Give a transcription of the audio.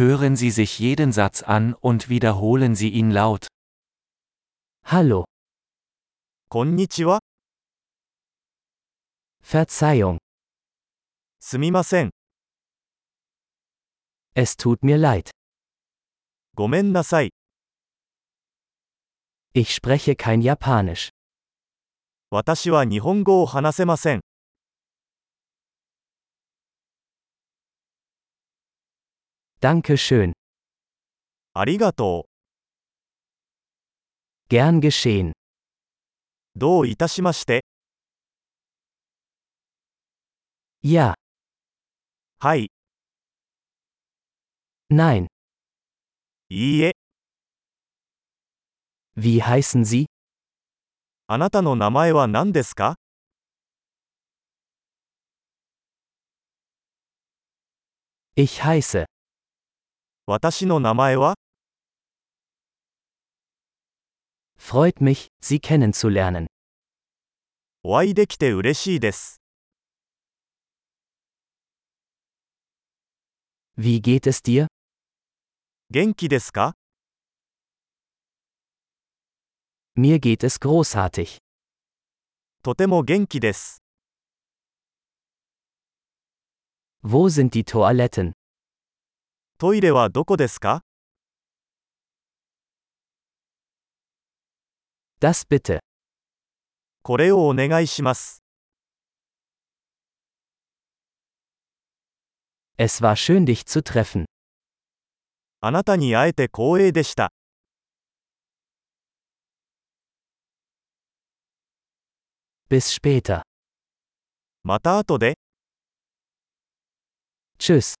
Hören Sie sich jeden Satz an und wiederholen Sie ihn laut. Hallo. Konnichiwa. Verzeihung. Sumimasen. Es tut mir leid. Gomen nasai. Ich spreche kein Japanisch. Watashi wa Nihongo o hanasemasen. Danke schön. ありがと Gern geschehen. う。どういたしまして。Ja, はい。nein. いいえ。Wie heißen Sie? あなたの名前は何ですか Ich heiße. 私の名前は Freut mich, Sie kennenzulernen. お会いできて嬉しいです。 Wie geht es dir? 元気ですか Mir geht es großartig. とても元気です。 Wo sind die Toiletten? トイレはどこですか Das bitte. これをお願いします。Es war schön dich zu treffen. あなたに会えて光栄でした。Bis später. また後で、Tschüss.